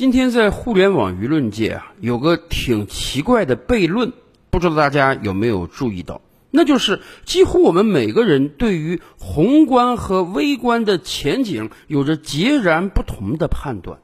今天在互联网舆论界啊，有个挺奇怪的悖论，不知道大家有没有注意到？那就是几乎我们每个人对于宏观和微观的前景有着截然不同的判断。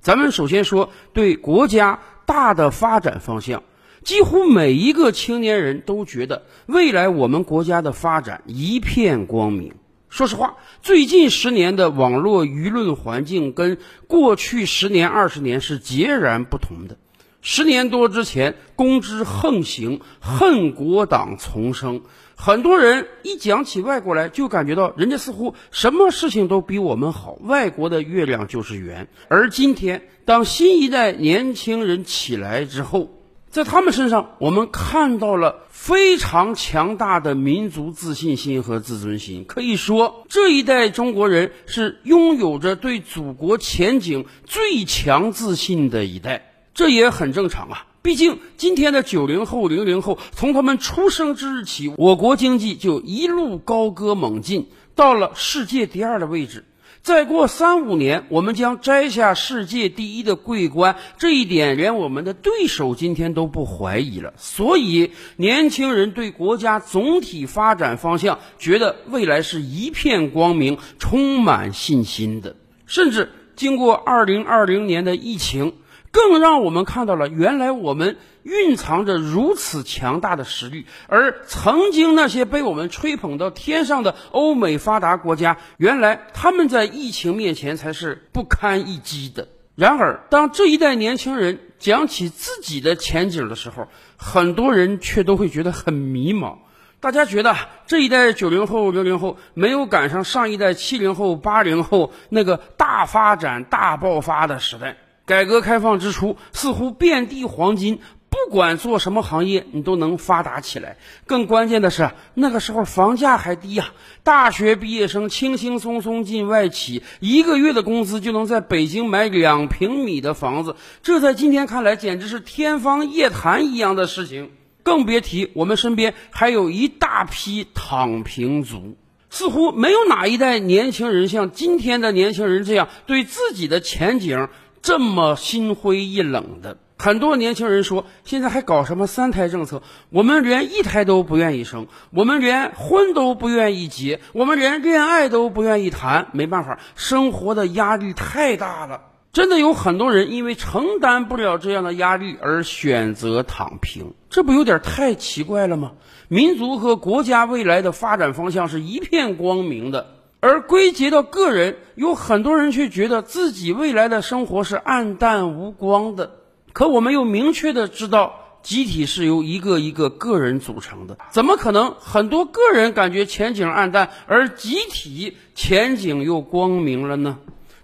咱们首先说对国家大的发展方向，几乎每一个青年人都觉得未来我们国家的发展一片光明。说实话，最近十年的网络舆论环境跟过去十年、二十年是截然不同的。十年多之前，公之横行，恨国党丛生，很多人一讲起外国来，就感觉到人家似乎什么事情都比我们好，外国的月亮就是圆。而今天，当新一代年轻人起来之后，在他们身上，我们看到了非常强大的民族自信心和自尊心。可以说，这一代中国人是拥有着对祖国前景最强自信的一代。这也很正常啊，毕竟今天的九零后、零零后，从他们出生之日起，我国经济就一路高歌猛进，到了世界第二的位置。再过三五年，我们将摘下世界第一的桂冠，这一点连我们的对手今天都不怀疑了。所以，年轻人对国家总体发展方向觉得未来是一片光明，充满信心的。甚至经过二零二零年的疫情。更让我们看到了，原来我们蕴藏着如此强大的实力，而曾经那些被我们吹捧到天上的欧美发达国家，原来他们在疫情面前才是不堪一击的。然而，当这一代年轻人讲起自己的前景的时候，很多人却都会觉得很迷茫。大家觉得这一代九零后、零零后没有赶上上一代七零后、八零后那个大发展、大爆发的时代。改革开放之初，似乎遍地黄金，不管做什么行业，你都能发达起来。更关键的是，那个时候房价还低呀，大学毕业生轻轻松松进外企，一个月的工资就能在北京买两平米的房子。这在今天看来，简直是天方夜谭一样的事情。更别提我们身边还有一大批躺平族，似乎没有哪一代年轻人像今天的年轻人这样对自己的前景。这么心灰意冷的很多年轻人说，现在还搞什么三胎政策？我们连一胎都不愿意生，我们连婚都不愿意结，我们连恋爱都不愿意谈。没办法，生活的压力太大了。真的有很多人因为承担不了这样的压力而选择躺平，这不有点太奇怪了吗？民族和国家未来的发展方向是一片光明的。而归结到个人，有很多人却觉得自己未来的生活是暗淡无光的。可我们又明确的知道，集体是由一个一个个人组成的，怎么可能很多个人感觉前景暗淡，而集体前景又光明了呢？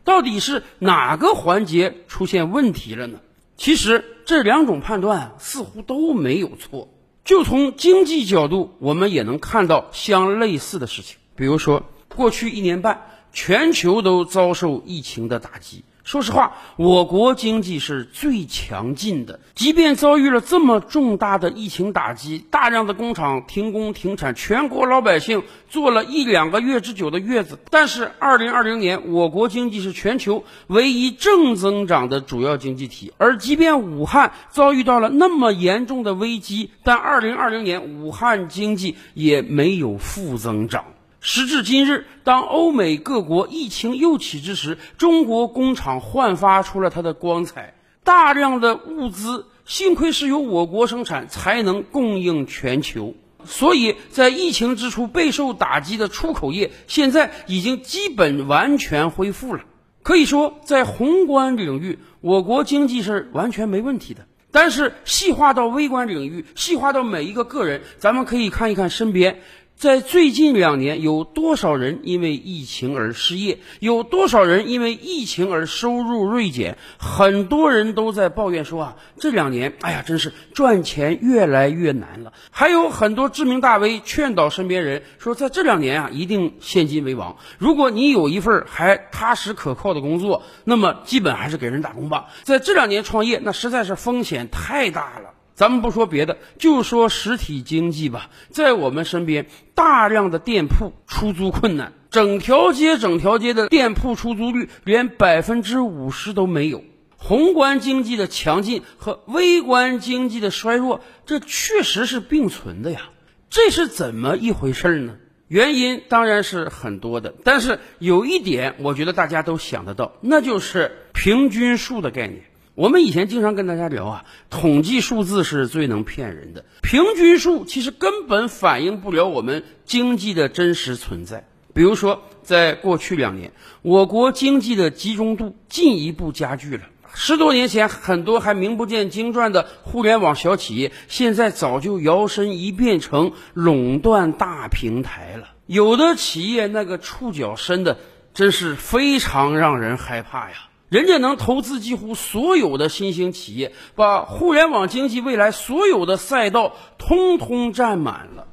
到底是哪个环节出现问题了呢？其实这两种判断似乎都没有错。就从经济角度，我们也能看到相类似的事情，比如说。过去一年半，全球都遭受疫情的打击。说实话，我国经济是最强劲的，即便遭遇了这么重大的疫情打击，大量的工厂停工停产，全国老百姓坐了一两个月之久的月子。但是，二零二零年，我国经济是全球唯一正增长的主要经济体。而即便武汉遭遇到了那么严重的危机，但二零二零年武汉经济也没有负增长。时至今日，当欧美各国疫情又起之时，中国工厂焕发出了它的光彩。大量的物资，幸亏是由我国生产，才能供应全球。所以在疫情之初备受打击的出口业，现在已经基本完全恢复了。可以说，在宏观领域，我国经济是完全没问题的。但是细化到微观领域，细化到每一个个人，咱们可以看一看身边。在最近两年，有多少人因为疫情而失业？有多少人因为疫情而收入锐减？很多人都在抱怨说啊，这两年，哎呀，真是赚钱越来越难了。还有很多知名大 V 劝导身边人说，在这两年啊，一定现金为王。如果你有一份还踏实可靠的工作，那么基本还是给人打工吧。在这两年创业，那实在是风险太大了。咱们不说别的，就说实体经济吧，在我们身边，大量的店铺出租困难，整条街整条街的店铺出租率连百分之五十都没有。宏观经济的强劲和微观经济的衰弱，这确实是并存的呀。这是怎么一回事呢？原因当然是很多的，但是有一点，我觉得大家都想得到，那就是平均数的概念。我们以前经常跟大家聊啊，统计数字是最能骗人的，平均数其实根本反映不了我们经济的真实存在。比如说，在过去两年，我国经济的集中度进一步加剧了。十多年前，很多还名不见经传的互联网小企业，现在早就摇身一变成垄断大平台了。有的企业那个触角伸的，真是非常让人害怕呀！人家能投资几乎所有的新兴企业，把互联网经济未来所有的赛道通通占满了，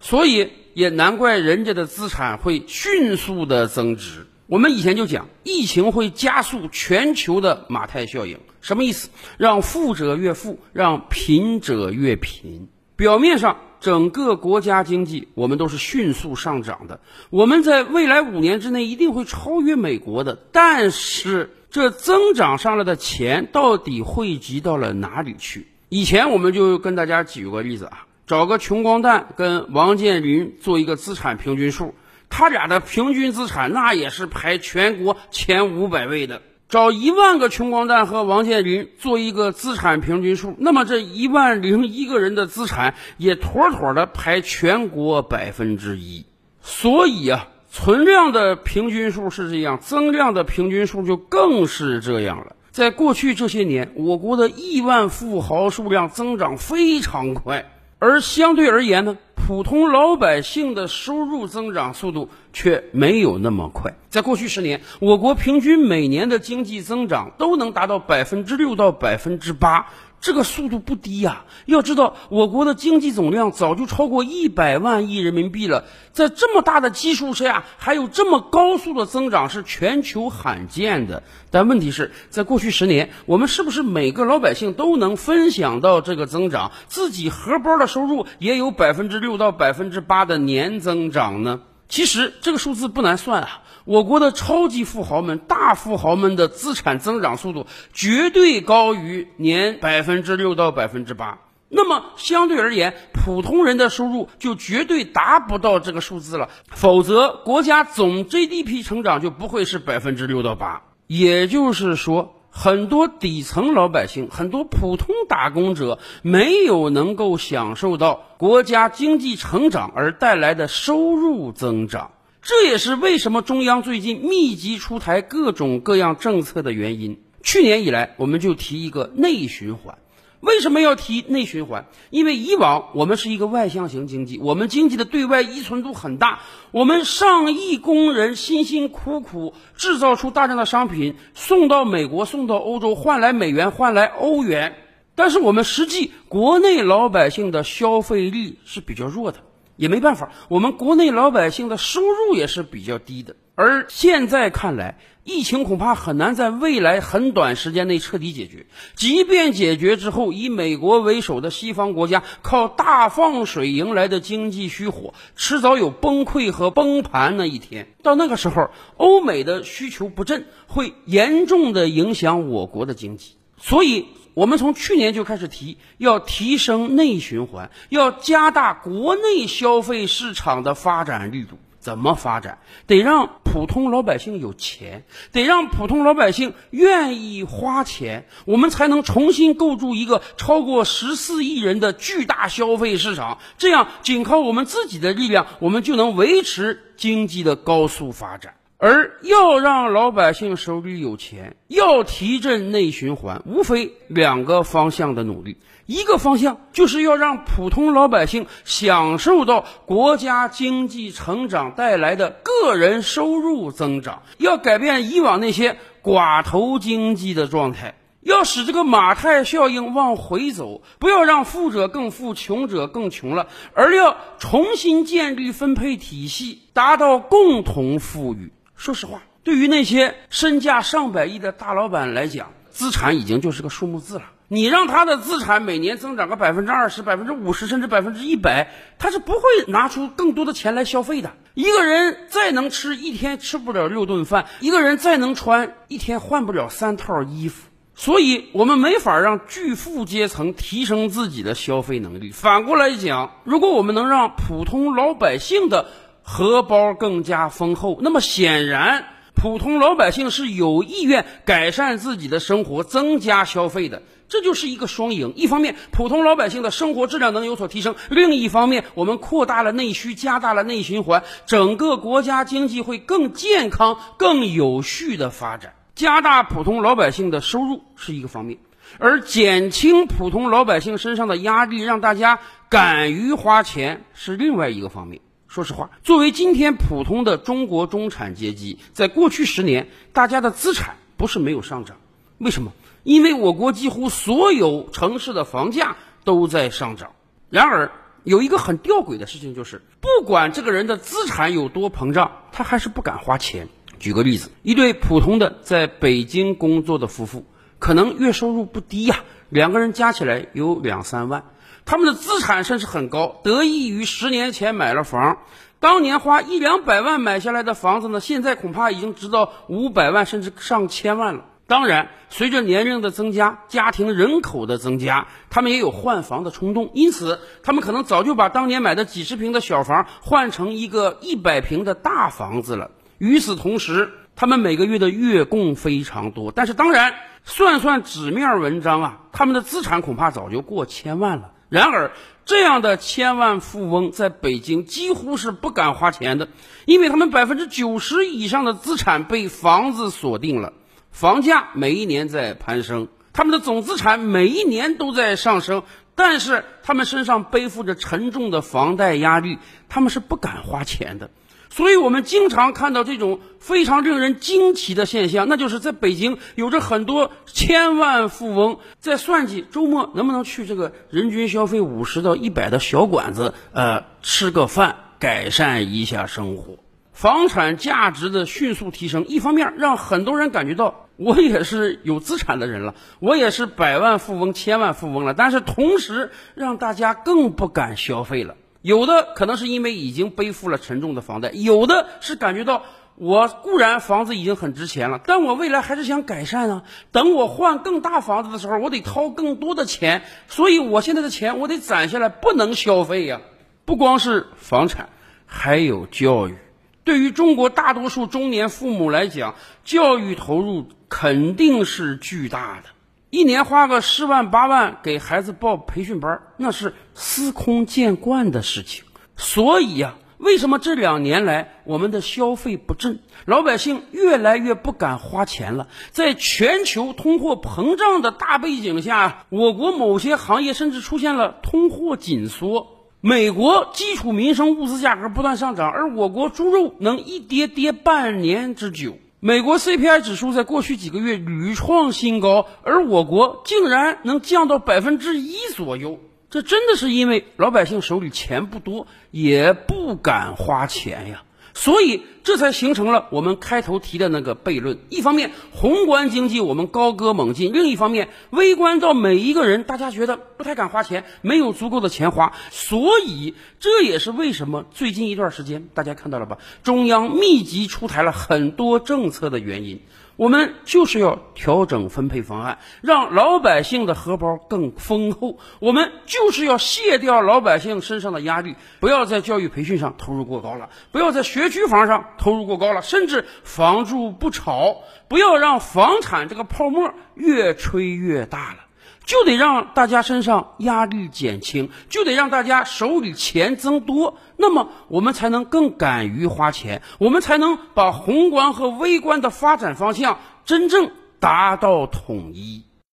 所以也难怪人家的资产会迅速的增值。我们以前就讲，疫情会加速全球的马太效应，什么意思？让富者越富，让贫者越贫。表面上，整个国家经济我们都是迅速上涨的，我们在未来五年之内一定会超越美国的。但是，这增长上来的钱到底汇集到了哪里去？以前我们就跟大家举个例子啊，找个穷光蛋跟王健林做一个资产平均数。他俩的平均资产那也是排全国前五百位的。找一万个穷光蛋和王健林做一个资产平均数，那么这一万零一个人的资产也妥妥的排全国百分之一。所以啊，存量的平均数是这样，增量的平均数就更是这样了。在过去这些年，我国的亿万富豪数量增长非常快，而相对而言呢？普通老百姓的收入增长速度却没有那么快。在过去十年，我国平均每年的经济增长都能达到百分之六到百分之八。这个速度不低呀！要知道，我国的经济总量早就超过一百万亿人民币了，在这么大的基数下，还有这么高速的增长，是全球罕见的。但问题是在过去十年，我们是不是每个老百姓都能分享到这个增长，自己荷包的收入也有百分之六到百分之八的年增长呢？其实这个数字不难算啊。我国的超级富豪们、大富豪们的资产增长速度绝对高于年百分之六到百分之八。那么相对而言，普通人的收入就绝对达不到这个数字了。否则，国家总 GDP 成长就不会是百分之六到八。也就是说，很多底层老百姓、很多普通打工者没有能够享受到国家经济成长而带来的收入增长。这也是为什么中央最近密集出台各种各样政策的原因。去年以来，我们就提一个内循环。为什么要提内循环？因为以往我们是一个外向型经济，我们经济的对外依存度很大，我们上亿工人辛辛苦苦制造出大量的商品，送到美国、送到欧洲，换来美元、换来欧元。但是我们实际国内老百姓的消费力是比较弱的。也没办法，我们国内老百姓的收入也是比较低的。而现在看来，疫情恐怕很难在未来很短时间内彻底解决。即便解决之后，以美国为首的西方国家靠大放水迎来的经济虚火，迟早有崩溃和崩盘那一天。到那个时候，欧美的需求不振，会严重的影响我国的经济。所以。我们从去年就开始提，要提升内循环，要加大国内消费市场的发展力度。怎么发展？得让普通老百姓有钱，得让普通老百姓愿意花钱，我们才能重新构筑一个超过十四亿人的巨大消费市场。这样，仅靠我们自己的力量，我们就能维持经济的高速发展。而要让老百姓手里有钱，要提振内循环，无非两个方向的努力。一个方向就是要让普通老百姓享受到国家经济成长带来的个人收入增长，要改变以往那些寡头经济的状态，要使这个马太效应往回走，不要让富者更富，穷者更穷了，而要重新建立分配体系，达到共同富裕。说实话，对于那些身价上百亿的大老板来讲，资产已经就是个数目字了。你让他的资产每年增长个百分之二十、百分之五十，甚至百分之一百，他是不会拿出更多的钱来消费的。一个人再能吃，一天吃不了六顿饭；一个人再能穿，一天换不了三套衣服。所以我们没法让巨富阶层提升自己的消费能力。反过来讲，如果我们能让普通老百姓的荷包更加丰厚，那么显然普通老百姓是有意愿改善自己的生活、增加消费的。这就是一个双赢。一方面，普通老百姓的生活质量能有所提升；另一方面，我们扩大了内需，加大了内循环，整个国家经济会更健康、更有序的发展。加大普通老百姓的收入是一个方面，而减轻普通老百姓身上的压力，让大家敢于花钱是另外一个方面。说实话，作为今天普通的中国中产阶级，在过去十年，大家的资产不是没有上涨，为什么？因为我国几乎所有城市的房价都在上涨。然而，有一个很吊诡的事情，就是不管这个人的资产有多膨胀，他还是不敢花钱。举个例子，一对普通的在北京工作的夫妇，可能月收入不低呀，两个人加起来有两三万，他们的资产甚至很高，得益于十年前买了房，当年花一两百万买下来的房子呢，现在恐怕已经值到五百万甚至上千万了。当然，随着年龄的增加，家庭人口的增加，他们也有换房的冲动，因此他们可能早就把当年买的几十平的小房换成一个一百平的大房子了。与此同时，他们每个月的月供非常多，但是当然，算算纸面文章啊，他们的资产恐怕早就过千万了。然而，这样的千万富翁在北京几乎是不敢花钱的，因为他们百分之九十以上的资产被房子锁定了。房价每一年在攀升，他们的总资产每一年都在上升，但是他们身上背负着沉重的房贷压力，他们是不敢花钱的。所以，我们经常看到这种非常令人惊奇的现象，那就是在北京有着很多千万富翁在算计周末能不能去这个人均消费五十到一百的小馆子，呃，吃个饭，改善一下生活。房产价值的迅速提升，一方面让很多人感觉到我也是有资产的人了，我也是百万富翁、千万富翁了，但是同时让大家更不敢消费了。有的可能是因为已经背负了沉重的房贷，有的是感觉到我固然房子已经很值钱了，但我未来还是想改善啊。等我换更大房子的时候，我得掏更多的钱，所以我现在的钱我得攒下来，不能消费呀。不光是房产，还有教育。对于中国大多数中年父母来讲，教育投入肯定是巨大的。一年花个十万八万给孩子报培训班，那是司空见惯的事情。所以呀，为什么这两年来我们的消费不振，老百姓越来越不敢花钱了？在全球通货膨胀的大背景下，我国某些行业甚至出现了通货紧缩。美国基础民生物资价格不断上涨，而我国猪肉能一跌跌半年之久。美国 CPI 指数在过去几个月屡创新高，而我国竟然能降到百分之一左右。这真的是因为老百姓手里钱不多，也不敢花钱呀。所以，这才形成了我们开头提的那个悖论：一方面，宏观经济我们高歌猛进；另一方面，微观到每一个人，大家觉得不太敢花钱，没有足够的钱花。所以，这也是为什么最近一段时间大家看到了吧？中央密集出台了很多政策的原因。我们就是要调整分配方案，让老百姓的荷包更丰厚。我们就是要卸掉老百姓身上的压力，不要在教育培训上投入过高了，不要在学区房上投入过高了，甚至房住不炒，不要让房产这个泡沫越吹越大了。就得让大家身上压力减轻，就得让大家手里钱增多，那么我们才能更敢于花钱，我们才能把宏观和微观的发展方向真正达到统一。